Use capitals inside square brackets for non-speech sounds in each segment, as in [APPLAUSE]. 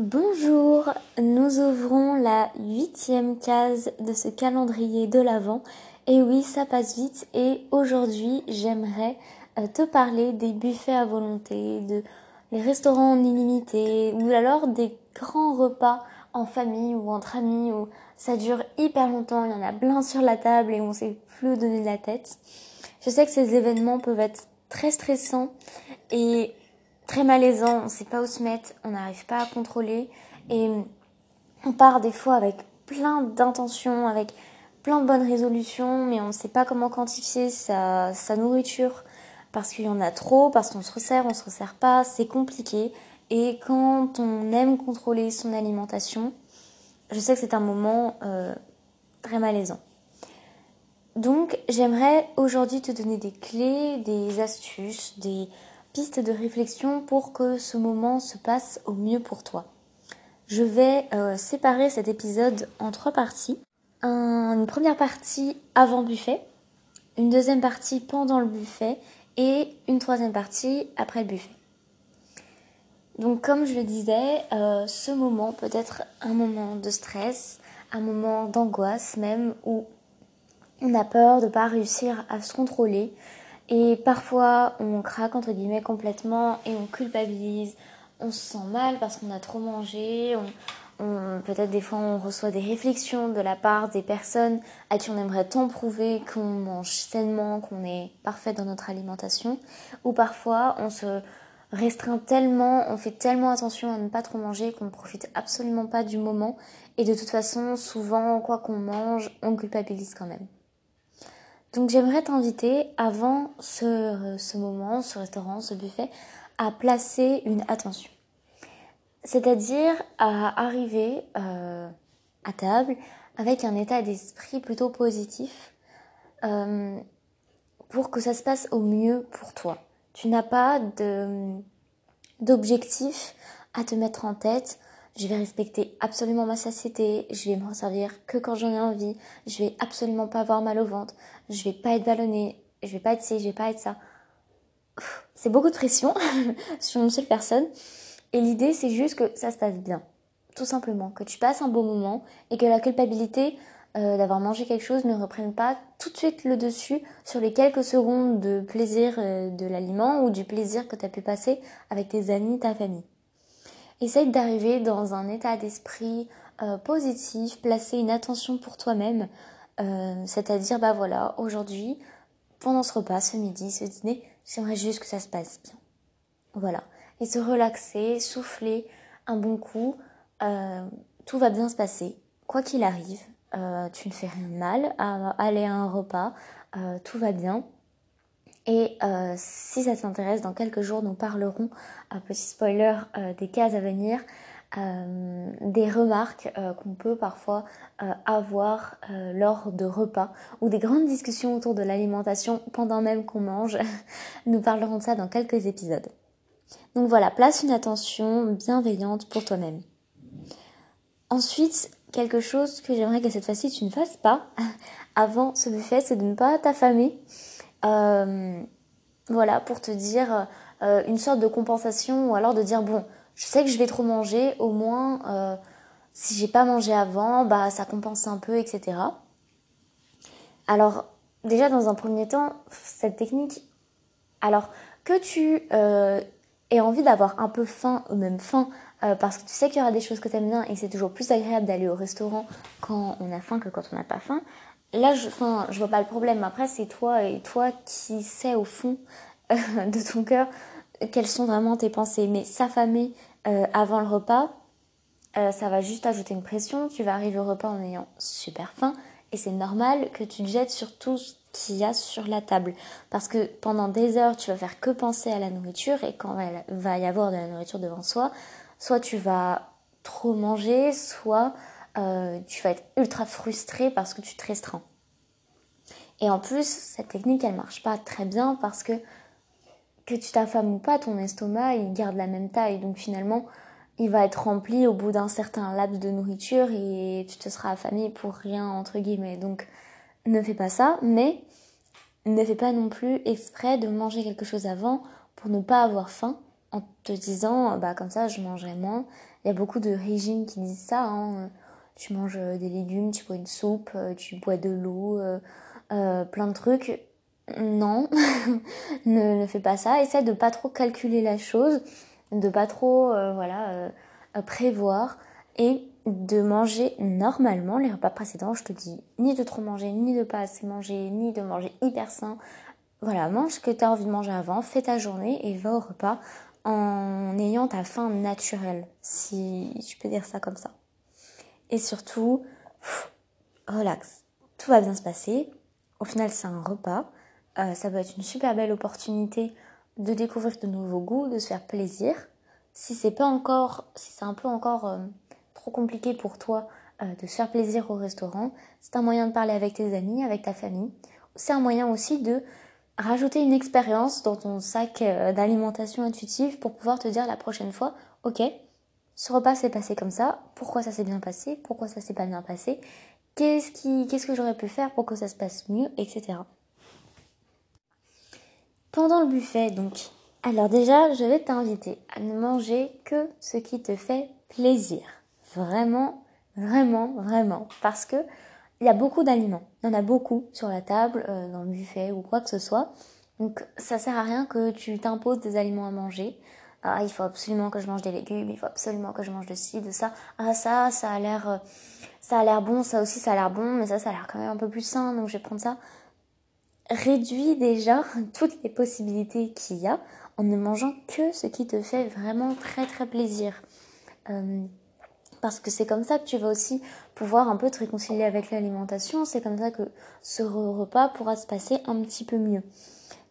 Bonjour, nous ouvrons la huitième case de ce calendrier de l'Avent. Et oui, ça passe vite et aujourd'hui j'aimerais euh, te parler des buffets à volonté, de les restaurants en illimité ou alors des grands repas en famille ou entre amis où ça dure hyper longtemps, il y en a plein sur la table et on sait plus donner de la tête. Je sais que ces événements peuvent être très stressants et très malaisant, on sait pas où se mettre, on n'arrive pas à contrôler et on part des fois avec plein d'intentions, avec plein de bonnes résolutions, mais on ne sait pas comment quantifier sa, nourriture parce qu'il y en a trop, parce qu'on se resserre, on se resserre pas, c'est compliqué. Et quand on aime contrôler son alimentation, je sais que c'est un moment euh, très malaisant. Donc j'aimerais aujourd'hui te donner des clés, des astuces, des, de réflexion pour que ce moment se passe au mieux pour toi. Je vais euh, séparer cet épisode en trois parties. une première partie avant buffet, une deuxième partie pendant le buffet et une troisième partie après le buffet. Donc comme je le disais, euh, ce moment peut être un moment de stress, un moment d'angoisse même où on a peur de ne pas réussir à se contrôler, et parfois, on craque entre guillemets complètement et on culpabilise. On se sent mal parce qu'on a trop mangé. On, peut-être des fois, on reçoit des réflexions de la part des personnes à qui on aimerait tant prouver qu'on mange sainement, qu'on est parfait dans notre alimentation. Ou parfois, on se restreint tellement, on fait tellement attention à ne pas trop manger qu'on ne profite absolument pas du moment. Et de toute façon, souvent, quoi qu'on mange, on culpabilise quand même. Donc j'aimerais t'inviter avant ce, moment, ce restaurant, ce buffet, à placer une attention. C'est-à-dire à arriver euh, à table avec un état d'esprit plutôt positif euh, pour que ça se passe au mieux pour toi. Tu n'as pas d'objectif à te mettre en tête je vais respecter absolument ma satiété, je vais me servir que quand j'en ai envie, je vais absolument pas avoir mal au ventre, je vais pas être ballonnée, je vais pas être ci, je vais pas être ça. C'est beaucoup de pression [LAUGHS] sur une seule personne. Et l'idée, c'est juste que ça se passe bien. Tout simplement. Que tu passes un beau moment et que la culpabilité euh, d'avoir mangé quelque chose ne reprenne pas tout de suite le dessus sur les quelques secondes de plaisir euh, de l'aliment ou du plaisir que tu as pu passer avec tes amis, ta famille. Essaye d'arriver dans un état d'esprit euh, positif, placer une attention pour toi-même, euh, c'est-à-dire bah voilà, aujourd'hui, pendant ce repas, ce midi, ce dîner, j'aimerais juste que ça se passe bien. Voilà. Et se relaxer, souffler un bon coup, euh, tout va bien se passer. Quoi qu'il arrive, tu ne fais rien de mal à aller à un repas, tout va bien. Et euh, si ça t'intéresse, dans quelques jours, nous parlerons, petit spoiler euh, des cases à venir, euh, des remarques qu'on peut parfois avoir lors de repas ou des grandes discussions autour de l'alimentation pendant même qu'on mange. [LAUGHS] nous parlerons de ça dans quelques épisodes. Donc voilà, place une attention bienveillante pour toi-même. Ensuite, quelque chose que j'aimerais que cette fois-ci tu ne fasses pas [LAUGHS] avant ce buffet, c'est de ne pas t'affamer. Euh, voilà, pour te dire euh, une sorte de compensation ou alors de dire bon, je sais que je vais trop manger, au moins euh, si j'ai pas mangé avant, bah ça compense un peu, etc. Alors déjà dans un premier temps, cette technique, alors que tu aies envie d'avoir un peu faim ou même faim parce que tu sais qu'il y aura des choses que tu aimes bien et que c'est toujours plus agréable d'aller au restaurant quand on a faim que quand on n'a pas faim, là, je, enfin, je vois pas le problème. Après, c'est toi et toi qui sais au fond euh, [LAUGHS] de ton cœur quelles sont vraiment tes pensées. Mais s'affamer euh, avant le repas, euh, ça va juste ajouter une pression. Tu vas arriver au repas en ayant super faim et c'est normal que tu te jettes sur tout ce qu'il y a sur la table. Parce que pendant des heures, tu vas faire que penser à la nourriture et quand il va y avoir de la nourriture devant soi, soit tu vas trop manger, soit euh, tu vas être ultra frustré parce que tu te restreins. Et en plus, cette technique, elle marche pas très bien parce que que tu t'affames ou pas, ton estomac, il garde la même taille. Donc finalement, il va être rempli au bout d'un certain laps de nourriture et tu te seras affamé pour rien, entre guillemets. Donc ne fais pas ça, mais ne fais pas non plus exprès de manger quelque chose avant pour ne pas avoir faim en te disant, bah comme ça je mangerai moins. Il y a beaucoup de régimes qui disent ça. Hein. Tu manges des légumes, tu bois une soupe, tu bois de l'eau, plein de trucs. Non, [LAUGHS] ne, ne fais pas ça. Essaie de pas trop calculer la chose, de pas trop, voilà, prévoir et de manger normalement les repas précédents. Je te dis ni de trop manger, ni de pas assez manger, ni de manger hyper sain. Voilà, mange ce que tu as envie de manger avant, fais ta journée et va au repas en ayant ta faim naturelle, si je peux dire ça comme ça. Et surtout, relax. Tout va bien se passer. Au final, c'est un repas. Euh, ça peut être une super belle opportunité de découvrir de nouveaux goûts, de se faire plaisir. Si c'est pas encore, si c'est un peu encore euh, trop compliqué pour toi euh, de se faire plaisir au restaurant, c'est un moyen de parler avec tes amis, avec ta famille. C'est un moyen aussi de rajouter une expérience dans ton sac d'alimentation intuitive pour pouvoir te dire la prochaine fois, ok, ce repas s'est passé comme ça, pourquoi ça s'est bien passé, pourquoi ça s'est pas bien passé, qu'est-ce qui, qu'est-ce que j'aurais pu faire pour que ça se passe mieux, etc. Pendant le buffet, donc, alors déjà, je vais t'inviter à ne manger que ce qui te fait plaisir. Vraiment, vraiment, vraiment. Parce que il y a beaucoup d'aliments. Il y en a beaucoup sur la table, euh, dans le buffet ou quoi que ce soit. Donc ça sert à rien que tu t'imposes des aliments à manger. Ah, il faut absolument que je mange des légumes, il faut absolument que je mange de ci, de ça. Ah ça, ça a l'air, euh, ça a l'air bon, ça aussi ça a l'air bon, mais ça, ça a l'air quand même un peu plus sain, donc je vais prendre ça. Réduis déjà toutes les possibilités qu'il y a en ne mangeant que ce qui te fait vraiment très très plaisir. Euh, parce que c'est comme ça que tu vas aussi pouvoir un peu te réconcilier avec l'alimentation. C'est comme ça que ce repas pourra se passer un petit peu mieux.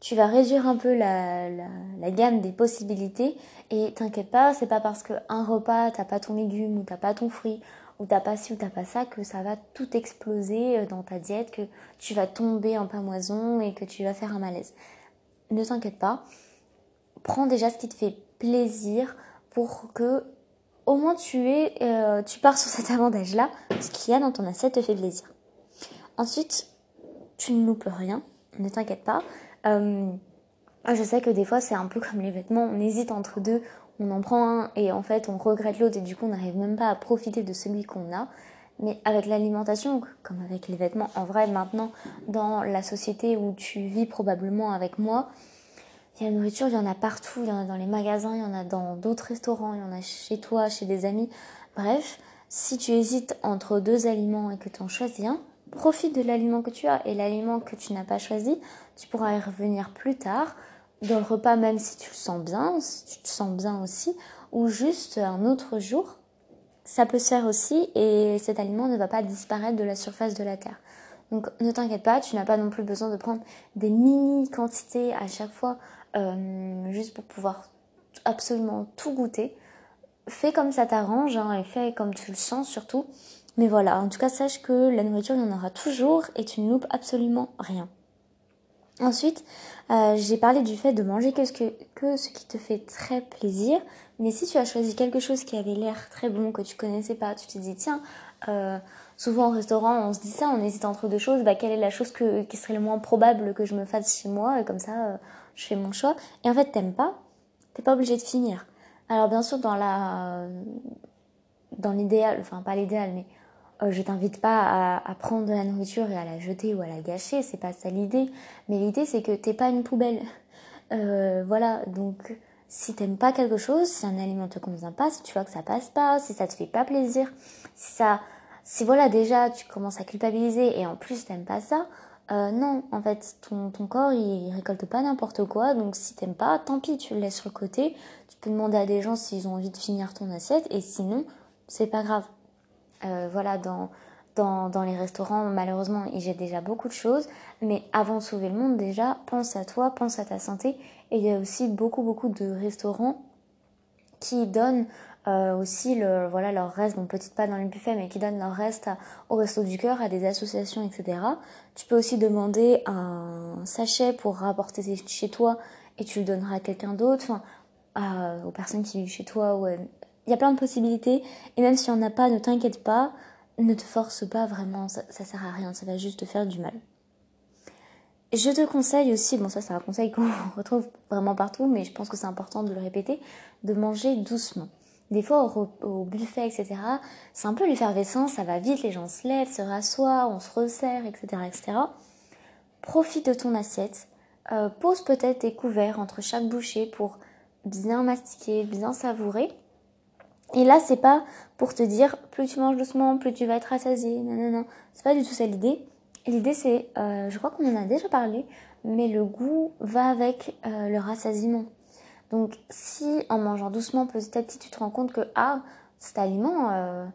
Tu vas réduire un peu la, gamme des possibilités et t'inquiète pas, c'est pas parce qu'un repas t'as pas ton légume ou t'as pas ton fruit ou t'as pas ci ou t'as pas ça que ça va tout exploser euh, dans ta diète, que tu vas tomber en pamoison et que tu vas faire un malaise. Ne t'inquiète pas, prends déjà ce qui te fait plaisir pour que au moins tu es, euh, tu pars sur cet avantage-là, ce qu'il y a dans ton assiette te fait plaisir. Ensuite, tu ne loupes rien, ne t'inquiète pas. Euh, je sais que des fois c'est un peu comme les vêtements, on hésite entre deux, on en prend un et en fait on regrette l'autre et du coup on n'arrive même pas à profiter de celui qu'on a. Mais avec l'alimentation, comme avec les vêtements, en vrai maintenant dans la société où tu vis probablement avec moi, il y a la nourriture, il y en a partout, il y en a dans les magasins, il y en a dans d'autres restaurants, il y en a chez toi, chez des amis. Bref, si tu hésites entre deux aliments et que tu en choisis un, profite de l'aliment que tu as. Et l'aliment que tu n'as pas choisi, tu pourras y revenir plus tard, dans le repas même si tu le sens bien, si tu te sens bien aussi, ou juste un autre jour. Ça peut se faire aussi et cet aliment ne va pas disparaître de la surface de la terre. Donc ne t'inquiète pas, tu n'as pas non plus besoin de prendre des mini quantités à chaque fois euh, juste pour pouvoir absolument tout goûter. Fais comme ça t'arrange hein, et fais comme tu le sens surtout. Mais voilà, en tout cas, sache que la nourriture, il y en aura toujours et tu ne loupes absolument rien. Ensuite, euh, j'ai parlé du fait de manger que ce, que, que ce qui te fait très plaisir. Mais si tu as choisi quelque chose qui avait l'air très bon, que tu connaissais pas, tu te dis, tiens, euh, souvent au restaurant, on se dit ça, on hésite entre deux choses, bah, quelle est la chose que, qui serait le moins probable que je me fasse chez moi, et comme ça, je fais mon choix. Et en fait, t'aimes pas, t'es pas obligé de finir. Alors bien sûr, dans la, dans l'idéal, enfin pas l'idéal, mais euh, je t'invite pas à, prendre de la nourriture et à la jeter ou à la gâcher, c'est pas ça l'idée. Mais l'idée c'est que t'es pas une poubelle. Euh, voilà, donc si t'aimes pas quelque chose, si un aliment te convient pas, si tu vois que ça passe pas, si ça te fait pas plaisir, si ça, si voilà déjà tu commences à culpabiliser et en plus t'aimes pas ça, euh, non, en fait, ton, ton corps, il, récolte pas n'importe quoi, donc si t'aimes pas, tant pis, tu le laisses sur le côté. Tu peux demander à des gens s'ils ont envie de finir ton assiette, et sinon, c'est pas grave. Euh, voilà, dans, dans, dans les restaurants, malheureusement, il y a déjà beaucoup de choses, mais avant de sauver le monde, déjà, pense à toi, pense à ta santé, et il y a aussi beaucoup, beaucoup de restaurants qui donnent euh, aussi le, voilà, leur reste, bon peut-être pas dans les buffets, mais qui donnent leur reste au resto du cœur, à des associations, etc. Tu peux aussi demander un sachet pour rapporter chez toi et tu le donneras à quelqu'un d'autre, enfin, aux personnes qui vivent chez toi. Ouais. Il y a plein de possibilités et même si on n'a pas, ne t'inquiète pas, ne te force pas vraiment, ça, ça sert à rien, ça va juste te faire du mal. Je te conseille aussi, bon ça c'est un conseil [LAUGHS] qu'on retrouve vraiment partout, mais je pense que c'est important de le répéter, de manger doucement. Des fois au, buffet, etc., c'est un peu l'effervescence, ça va vite, les gens se lèvent, se rassoient, on se resserre, etc., etc. Profite de ton assiette, euh, pose peut-être tes couverts entre chaque bouchée pour bien mastiquer, bien savourer. Et là, c'est pas pour te dire plus tu manges doucement, plus tu vas être rassasié. Non, non, non. C'est pas du tout ça l'idée. L'idée, c'est, euh, je crois qu'on en a déjà parlé, mais le goût va avec euh, le rassasiement. Donc, si en mangeant doucement, petit à petit, tu te rends compte que ah, cet aliment, euh,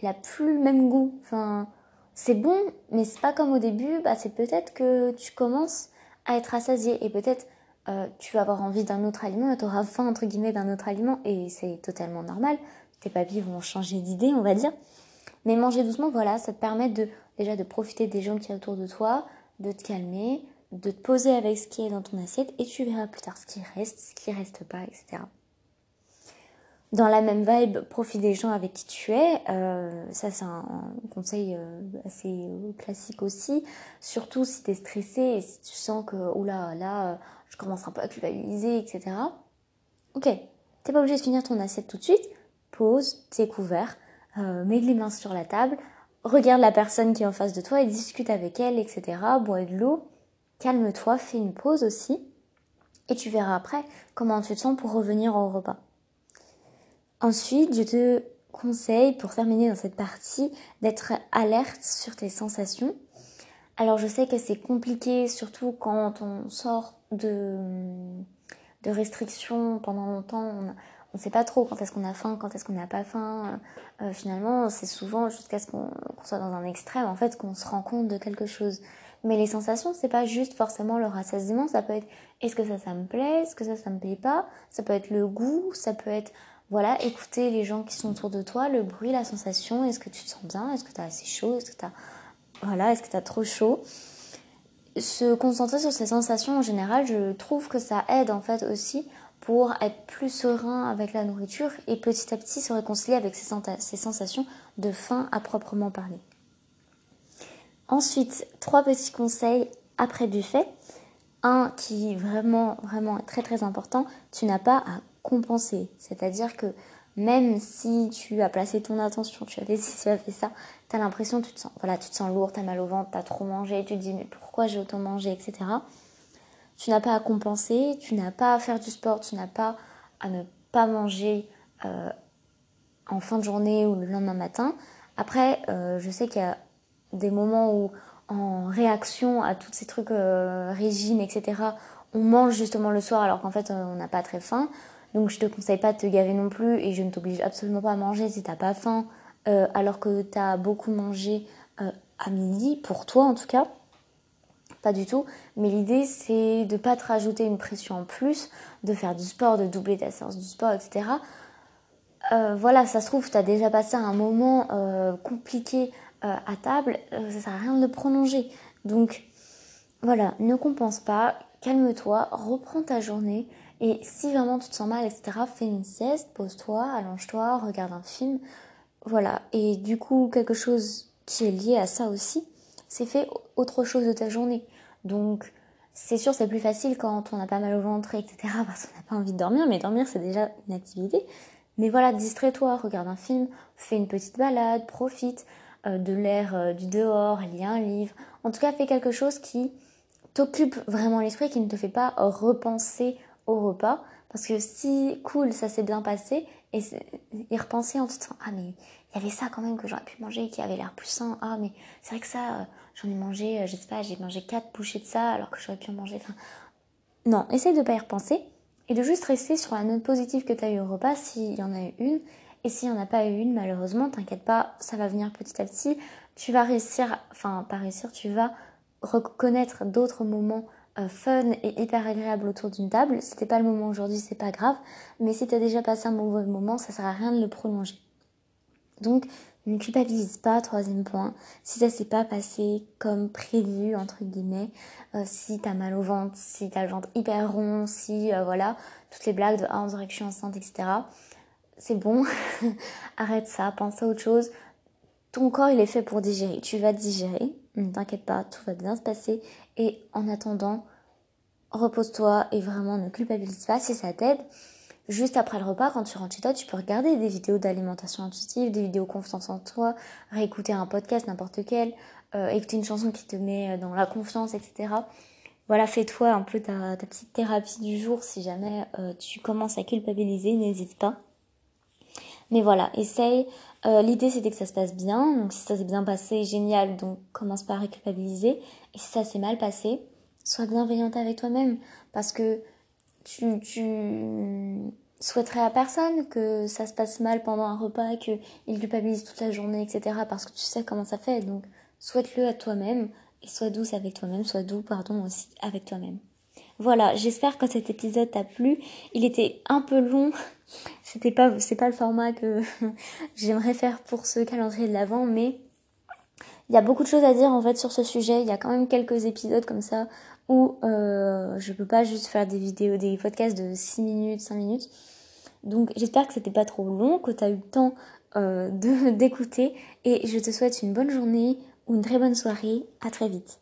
il a plus le même goût. Enfin, c'est bon, mais c'est pas comme au début. Bah, c'est peut-être que tu commences à être rassasié et peut-être euh, tu vas avoir envie d'un autre aliment, tu auras faim entre guillemets d'un autre aliment et c'est totalement normal. Tes papilles vont changer d'idée, on va dire. Mais manger doucement, voilà, ça te permet de déjà de profiter des gens qui sont autour de toi, de te calmer, de te poser avec ce qui est dans ton assiette et tu verras plus tard ce qui reste, ce qui reste pas, etc. Dans la même vibe, profite des gens avec qui tu es. Euh, ça, c'est un, conseil euh, assez classique aussi. Surtout si tu es stressé et si tu sens que, oula, là, là je commence un peu à culpabiliser, etc. Ok, t'es pas obligé de finir ton assiette tout de suite. Pose tes couverts, euh, mets les mains sur la table, regarde la personne qui est en face de toi et discute avec elle, etc. Bois de l'eau, calme-toi, fais une pause aussi. Et tu verras après comment tu te sens pour revenir au repas. Ensuite, je te conseille, pour terminer dans cette partie, d'être alerte sur tes sensations. Alors je sais que c'est compliqué, surtout quand on sort de, de restrictions pendant longtemps. On ne sait pas trop quand est-ce qu'on a faim, quand est-ce qu'on n'a pas faim. Euh, finalement, c'est souvent jusqu'à ce qu'on soit dans un extrême, en fait, qu'on se rend compte de quelque chose. Mais les sensations, c'est pas juste forcément le rassasiement. Ça peut être est-ce que ça, ça me plaît, est-ce que ça, ça me plaît pas? Ça peut être le goût, ça peut être voilà, écouter les gens qui sont autour de toi, le bruit, la sensation. Est-ce que tu te sens bien Est-ce que tu as assez chaud Est-ce que tu as voilà, est-ce que tu trop chaud? Se concentrer sur ces sensations en général, je trouve que ça aide en fait aussi pour être plus serein avec la nourriture et petit à petit se réconcilier avec ces, ces sensations de faim à proprement parler. Ensuite, trois petits conseils après buffet. Un qui vraiment, vraiment très très important, tu n'as pas à compenser. C'est-à-dire que même si tu as placé ton attention, tu as décidé, tu as fait ça, tu as l'impression, tu te sens, voilà, tu te sens lourd, tu as mal au ventre, tu as trop mangé, tu te dis mais pourquoi j'ai autant mangé, etc. Tu n'as pas à compenser, tu n'as pas à faire du sport, tu n'as pas à ne pas manger euh, en fin de journée ou le lendemain matin. Après, euh, je sais qu'il y a des moments où, en réaction à tous ces trucs euh, régimes, etc., on mange justement le soir alors qu'en fait on n'a pas très faim. Donc je te conseille pas de te gaver non plus et je ne t'oblige absolument pas à manger si t'as pas faim euh, alors que tu as beaucoup mangé euh, à midi, pour toi en tout cas. Pas du tout. Mais l'idée c'est de pas te rajouter une pression en plus, de faire du sport, de doubler ta séance du sport, etc. Euh, voilà, ça se trouve, tu as déjà passé un moment compliqué à table, ça sert à rien de le prolonger. Donc voilà, ne compense pas, calme-toi, reprends ta journée et si vraiment tu te sens mal, etc., fais une sieste, pose-toi, allonge-toi, regarde un film. Voilà. Et du coup, quelque chose qui est lié à ça aussi, c'est fait autre chose de ta journée. Donc, c'est sûr, c'est plus facile quand on a pas mal au ventre, etc., [LAUGHS] parce qu'on n'a pas envie de dormir, mais dormir, c'est déjà une activité. Mais voilà, distrais-toi, regarde un film, fais une petite balade, profite euh, de l'air euh, du dehors, lis un livre. En tout cas, fais quelque chose qui t'occupe vraiment l'esprit, qui ne te fait pas repenser au repas. Parce que si cool, ça s'est bien passé, et y repenser en te disant, ah mais il y avait ça quand même que j'aurais pu manger qui avait l'air plus sain. Ah mais c'est vrai que ça, euh, j'en ai mangé, euh, je pas, j'ai mangé quatre bouchées de ça alors que j'aurais pu en manger. Enfin, non, essaye de pas y repenser et de juste rester sur la note positive que tu as eu au repas s'il y en a eu une. Et s'il n'y en a pas eu une, malheureusement, t'inquiète pas, ça va venir petit à petit. Tu vas réussir, enfin pas réussir, tu vas reconnaître d'autres moments euh, fun et hyper agréable autour d'une table. C'était pas le moment aujourd'hui, c'est pas grave. Mais si t'as déjà passé un mauvais moment, ça sert à rien de le prolonger. Donc, ne culpabilise pas, troisième point. Si ça s'est pas passé comme prévu, entre guillemets, euh, si t'as mal au ventre, si t'as le ventre hyper rond, si, euh, voilà, toutes les blagues de ah, on dirait que je suis enceinte, etc. C'est bon. [LAUGHS] Arrête ça, pense à autre chose. Ton corps, il est fait pour digérer. Tu vas digérer. Ne t'inquiète pas, tout va bien se passer. Et en attendant, repose-toi et vraiment ne culpabilise pas si ça t'aide. Juste après le repas, quand tu rentres chez toi, tu peux regarder des vidéos d'alimentation intuitive, des vidéos confiance en toi, réécouter un podcast, n'importe quel, euh, écouter une chanson qui te met dans la confiance, etc. Voilà, fais-toi un peu ta, petite thérapie du jour si jamais euh, tu commences à culpabiliser, n'hésite pas. Mais voilà, essaye. Euh, l'idée c'était que ça se passe bien, donc si ça s'est bien passé, génial, donc commence pas à culpabiliser. Et si ça s'est mal passé, sois bienveillante avec toi-même, parce que tu, tu souhaiterais à personne que ça se passe mal pendant un repas, qu'il culpabilise toute la journée, etc. Parce que tu sais comment ça fait, donc souhaite-le à toi-même et sois douce avec toi-même, sois doux, pardon, aussi avec toi-même. Voilà, j'espère que cet épisode t'a plu. Il était un peu long. [LAUGHS] C'était pas, c'est pas le format que [LAUGHS] j'aimerais faire pour ce calendrier de l'avant, mais il y a beaucoup de choses à dire en fait sur ce sujet. Il y a quand même quelques épisodes comme ça où euh, je peux pas juste faire des vidéos, des podcasts de 6 minutes, 5 minutes. Donc j'espère que c'était pas trop long, que tu as eu le temps euh, [LAUGHS] d'écouter et je te souhaite une bonne journée, une très bonne soirée. À très vite.